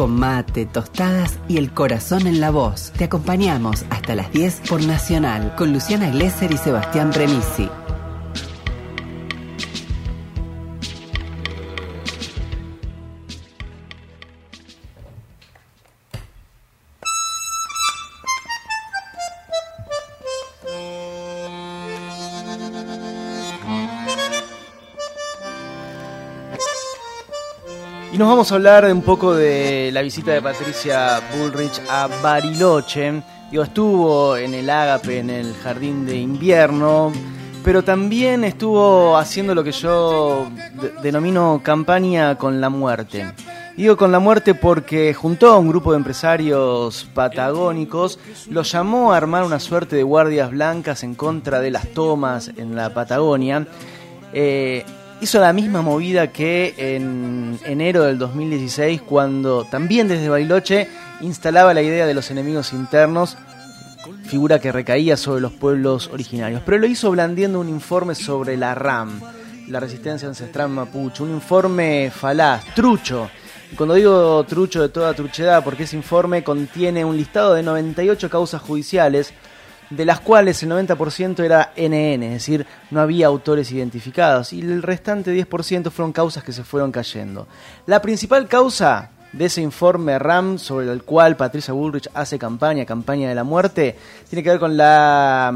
con mate, tostadas y el corazón en la voz. Te acompañamos hasta las 10 por Nacional con Luciana Glesser y Sebastián Premisi. Nos vamos a hablar un poco de la visita de Patricia Bullrich a Bariloche. Digo, estuvo en el Ágape, en el jardín de invierno, pero también estuvo haciendo lo que yo denomino campaña con la muerte. Digo con la muerte porque juntó a un grupo de empresarios patagónicos, los llamó a armar una suerte de guardias blancas en contra de las tomas en la Patagonia. Eh, hizo la misma movida que en enero del 2016, cuando también desde Bariloche instalaba la idea de los enemigos internos, figura que recaía sobre los pueblos originarios. Pero lo hizo blandiendo un informe sobre la RAM, la resistencia ancestral mapuche, un informe falaz, trucho. Y cuando digo trucho de toda truchedad, porque ese informe contiene un listado de 98 causas judiciales, de las cuales el 90% era NN, es decir, no había autores identificados, y el restante 10% fueron causas que se fueron cayendo. La principal causa de ese informe RAM sobre el cual Patricia Bullrich hace campaña, campaña de la muerte, tiene que ver con la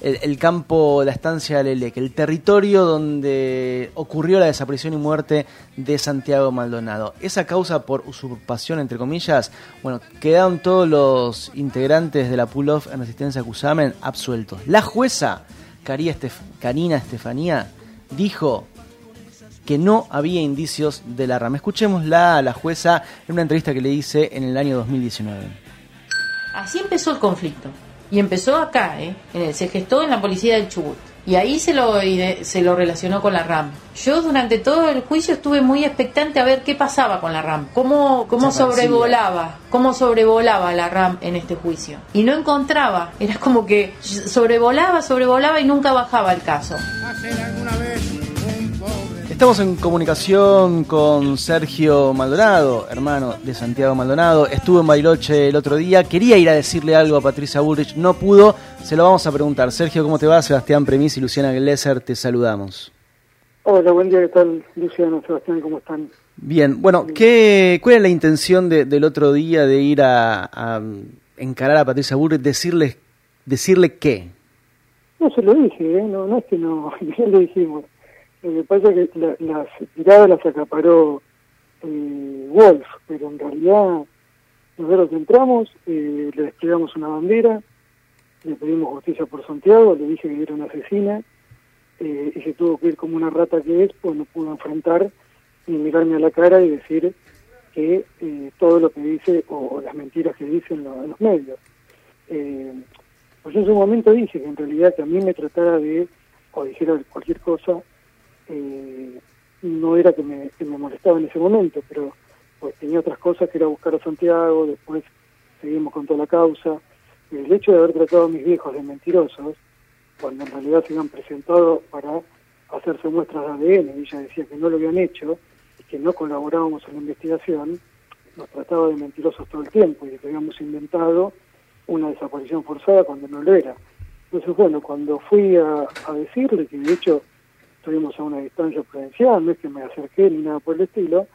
el, campo, la estancia de que el territorio donde ocurrió la desaparición y muerte de Santiago Maldonado. Esa causa por usurpación, entre comillas, bueno, quedaron todos los integrantes de la pull-off en resistencia a Cusamen absueltos. La jueza, Karina Estefanía, dijo que no había indicios de la rama. Escuchémosla a la jueza en una entrevista que le hice en el año 2019. Así empezó el conflicto. Y empezó acá, ¿eh? se gestó en la policía del Chubut. Y ahí se lo, se lo relacionó con la RAM. Yo durante todo el juicio estuve muy expectante a ver qué pasaba con la RAM, cómo, cómo sobrevolaba, cómo sobrevolaba la RAM en este juicio. Y no encontraba, era como que sobrevolaba, sobrevolaba y nunca bajaba el caso. alguna vez Estamos en comunicación con Sergio Maldonado, hermano de Santiago Maldonado. Estuvo en Bailoche el otro día. Quería ir a decirle algo a Patricia Bullrich, no pudo. Se lo vamos a preguntar. Sergio, ¿cómo te va? Sebastián Premis y Luciana Glesser, te saludamos. Hola, buen día. ¿Qué tal, Luciano, Sebastián? ¿Cómo están? Bien, bueno, ¿qué, ¿cuál es la intención del otro día de ir a, encarar a Patricia Bullrich? Decirle, decirle qué? No se lo dije, ¿eh? no, no es que no, ya lo dijimos pasa es que las tiradas las acaparó eh, Wolf, pero en realidad nosotros entramos, eh, le desplegamos una bandera, le pedimos justicia por Santiago, le dije que era una asesina, eh, y se tuvo que ir como una rata que es, pues no pudo enfrentar ni mirarme a la cara y decir que eh, todo lo que dice o, las mentiras que dicen en los medios. Eh, pues en su momento dije que en realidad que a mí me tratara de, o dijera cualquier cosa, eh, no era que me, molestaba en ese momento, pero pues tenía otras cosas que era buscar a Santiago, después seguimos con toda la causa. El hecho de haber tratado a mis viejos de mentirosos, cuando en realidad se habían presentado para hacerse muestras de ADN, y ella decía que no lo habían hecho y que no colaborábamos en la investigación, nos trataba de mentirosos todo el tiempo y que habíamos inventado una desaparición forzada cuando no lo era. Entonces, bueno, cuando fui a, a decirle que de hecho estuvimos a una distancia prudencial, no es que me acerqué ni nada por el estilo,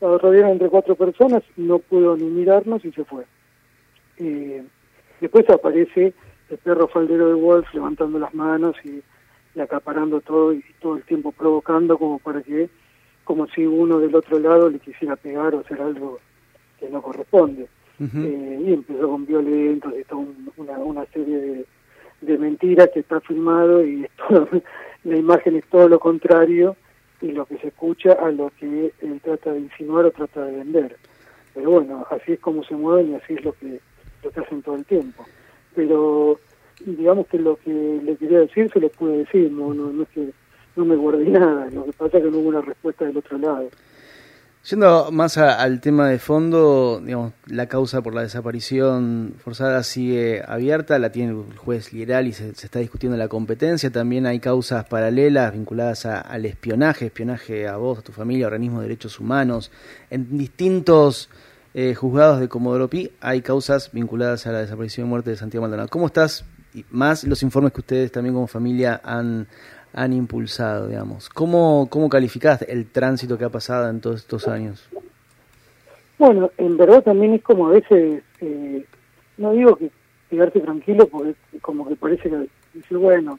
la rodearon entre cuatro personas, no pudo ni mirarnos y se fue. Eh, después aparece el perro faldero de Wolf levantando las manos y, acaparando todo y todo el tiempo provocando como para que, como si uno del otro lado le quisiera pegar o hacer algo que no corresponde. eh, y empezó con violentos y toda una, una serie de, de mentiras que está filmado y todo, la imagen es todo lo contrario y lo que se escucha a lo que él trata de insinuar o trata de vender. Pero bueno, así es como se mueven y así es lo que, lo que hacen todo el tiempo. Pero digamos que lo que le quería decir se lo pude decir, no, no, no es que no me guardé nada, lo que pasa es que no hubo una respuesta del otro lado. Yendo más al tema de fondo, digamos, la causa por la desaparición forzada sigue abierta, la tiene el juez liberal y se, está discutiendo la competencia. También hay causas paralelas vinculadas al espionaje, espionaje a vos, a tu familia, organismos de derechos humanos, en distintos eh, juzgados de Comodoro Pi hay causas vinculadas a la desaparición y muerte de Santiago Maldonado. ¿Cómo estás? Más los informes que ustedes también como familia han, han impulsado, digamos. ¿Cómo, ¿Cómo calificaste el tránsito que ha pasado en todos estos años? Bueno, en verdad también es como a veces, eh, no digo que quedarse tranquilo, porque como que parece que decir, bueno,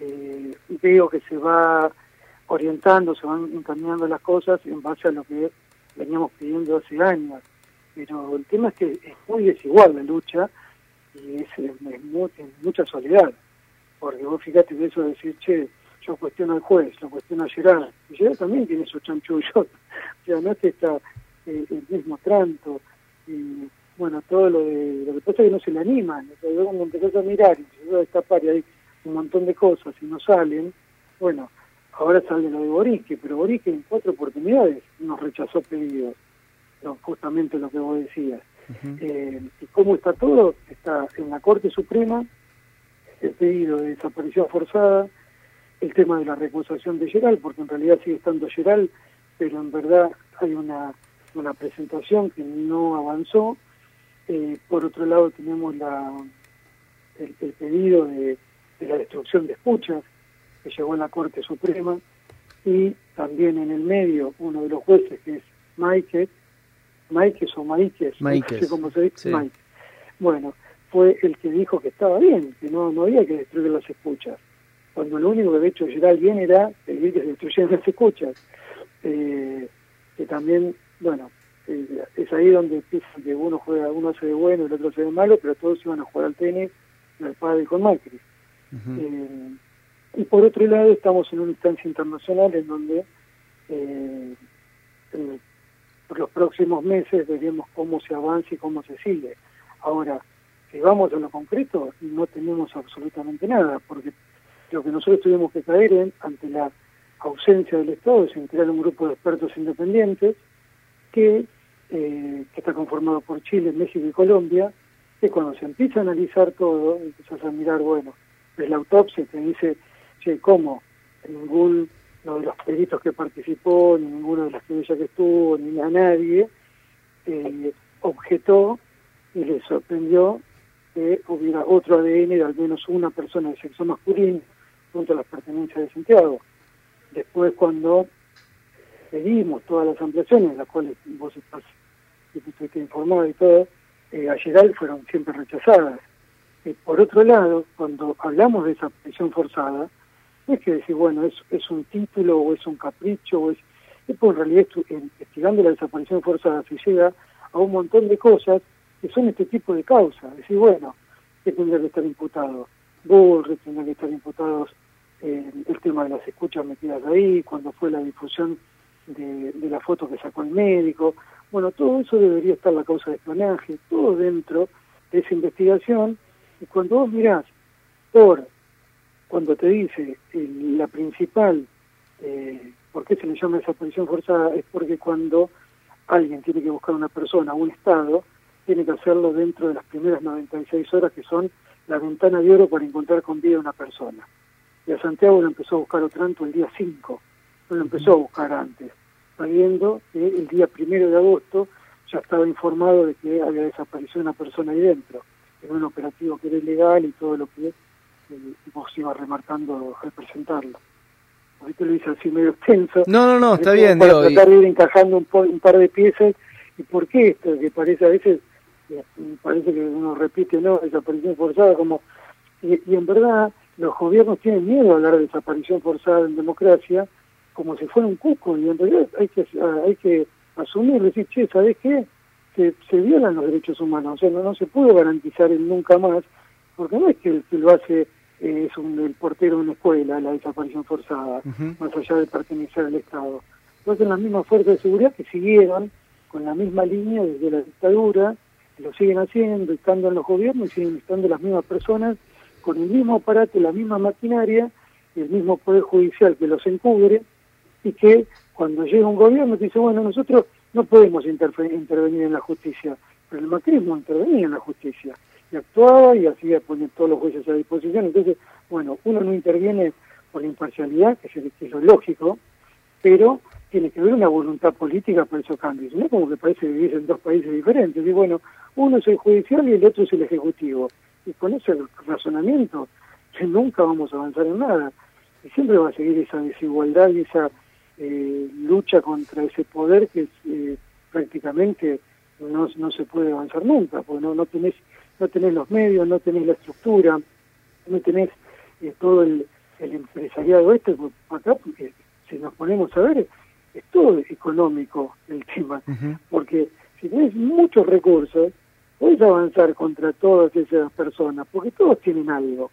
eh, veo que se va orientando, se van encaminando las cosas en base a lo que veníamos pidiendo hace años. Pero el tema es que es muy desigual la lucha y es, es, mucha soledad. Porque vos fíjate de eso de decir, che, yo cuestiono al juez, lo cuestiono a Gerard. Y Gerard también tiene su chanchullo. o sea, no es que está eh, el mismo tranto. Y bueno, todo lo de. Lo que pasa es que no se le animan. O sea, cuando empezás a mirar y se va a destapar y hay un montón de cosas y no salen, bueno, ahora sale lo de Borique, pero Borique en cuatro oportunidades nos rechazó pedidos. No, justamente lo que vos decías. eh, ¿Y cómo está todo? Está en la Corte Suprema el pedido de desaparición forzada, el tema de la recusación de Geral, porque en realidad sigue estando Geral, pero en verdad hay una, una presentación que no avanzó. Eh, por otro lado tenemos la, el, el pedido de, de, la destrucción de escuchas, que llegó a la Corte Suprema, y también en el medio uno de los jueces, que es Maike, Maikes o Maikes. no sé cómo se dice, Sí. Maikes. Bueno, fue el que dijo que estaba bien, que no, no había que destruir las escuchas. Cuando lo único que había hecho Gerald bien era pedir que se destruyeran las escuchas. Eh, que también, bueno, eh, es ahí donde que uno juega, uno hace de bueno, el otro hace de malo, pero todos iban a jugar al tenis, al padre con Macri. Eh, y por otro lado estamos en una instancia internacional en donde eh, en- por los próximos meses veremos cómo se avanza y cómo se sigue. Ahora, si vamos a lo concreto, no tenemos absolutamente nada, porque lo que nosotros tuvimos que caer en, ante la ausencia del Estado es en crear un grupo de expertos independientes que, eh, que está conformado por Chile, México y Colombia, que cuando se empieza a analizar todo, empiezas a mirar, bueno, ves la autopsia te dice, che, ¿cómo? Ningún no de los peritos que participó, ni ninguno de las querellas que estuvo, ni a nadie, eh, objetó y le sorprendió que hubiera otro ADN de al menos una persona de sexo masculino junto a las pertenencias de Santiago. Después cuando pedimos todas las ampliaciones, las cuales vos estás estuviste informado y todo, eh, a fueron siempre rechazadas. Eh, por otro lado, cuando hablamos de esa prisión forzada, no es que decir, bueno, es, es un título o es un capricho, o es, es en realidad investigando la desaparición forzada se llega a un montón de cosas que son este tipo de causas. Decir, bueno, que tendría que estar imputado? Bullrich tendría que estar imputados eh, el tema de las escuchas metidas ahí, cuando fue la difusión de, de la foto que sacó el médico. Bueno, todo eso debería estar la causa de espionaje, todo dentro de esa investigación. Y cuando vos mirás por, cuando te dice el- la principal, eh, ¿por qué se le llama desaparición forzada? Es porque cuando alguien tiene que buscar una persona, un Estado, tiene que hacerlo dentro de las primeras 96 horas que son la ventana de oro para encontrar con vida a una persona. Y a Santiago lo empezó a buscar Otranto el día 5, no lo empezó a buscar antes, sabiendo que el día primero de agosto ya estaba informado de que había desaparecido una persona ahí dentro, en un operativo que era ilegal y todo lo que eh, vos ibas remarcando al presentarlo. Ahorita lo hice así medio extenso. No, no, no, está bien, Para digo, tratar de ir encajando un, po- un par de piezas. ¿Y por qué esto? Que parece a veces, eh, parece que uno repite, ¿no? Desaparición forzada, como. Y, y en verdad, los gobiernos tienen miedo a hablar de desaparición forzada en democracia, como si fuera un cuco. Y en realidad hay que, ah, hay que asumir, decir, che, ¿sabés qué? Se, se violan los derechos humanos. O sea, no, no se puede garantizar el nunca más, porque no es que el que lo hace eh, es un, el portero de una escuela, la desaparición forzada más allá de pertenecer al Estado. Entonces las mismas fuerzas de seguridad que siguieron con la misma línea desde la dictadura, lo siguen haciendo, estando en los gobiernos y siguen estando las mismas personas con el mismo aparato, la misma maquinaria el mismo poder judicial que los encubre y que cuando llega un gobierno dice, bueno, nosotros no podemos intervenir en la justicia, pero el macrismo intervenía en la justicia y actuaba y hacía poner todos los jueces a disposición. Entonces, bueno, uno no interviene por imparcialidad, que es, que es lo lógico, pero tiene que haber una voluntad política para esos cambios. No como que parece vivís en dos países diferentes. Y bueno, uno es el judicial y el otro es el ejecutivo. Y con ese razonamiento nunca vamos a avanzar en nada. Y siempre va a seguir esa desigualdad y esa eh, lucha contra ese poder que eh, prácticamente no, no se puede avanzar nunca, porque no, no tenés no tenés los medios, no tenés la estructura, no tenés eh, todo el, el empresariado este, pues, acá porque si nos ponemos a ver, es todo económico el tema, porque si tenés muchos recursos, puedes avanzar contra todas esas personas, porque todos tienen algo.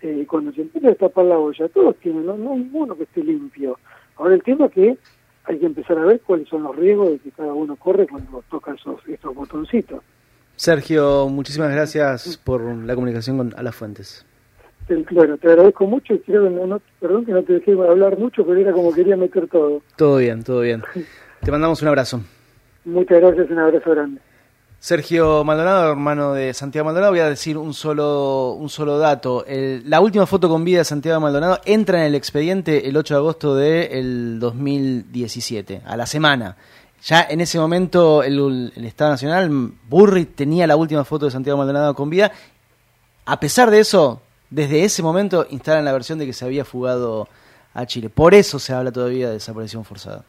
Eh, cuando se empieza a destapar la olla, todos tienen, no, no hay ninguno que esté limpio. Ahora el tema es que hay que empezar a ver cuáles son los riesgos de que cada uno corre cuando toca esos, estos botoncitos. Sergio, muchísimas gracias por la comunicación con A las Fuentes. Bueno, te agradezco mucho. Creo no, perdón que no te dejé hablar mucho, pero era como quería meter todo. Todo bien, todo bien. Te mandamos un abrazo. Muchas gracias, un abrazo grande. Sergio Maldonado, hermano de Santiago Maldonado, voy a decir un solo, un solo dato. la última foto con vida de Santiago Maldonado entra en el expediente el 8 de agosto del 2017, a la semana. Ya en ese momento el, el Estado Nacional, Burri, tenía la última foto de Santiago Maldonado con vida. A pesar de eso, desde ese momento instalan la versión de que se había fugado a Chile. Por eso se habla todavía de desaparición forzada.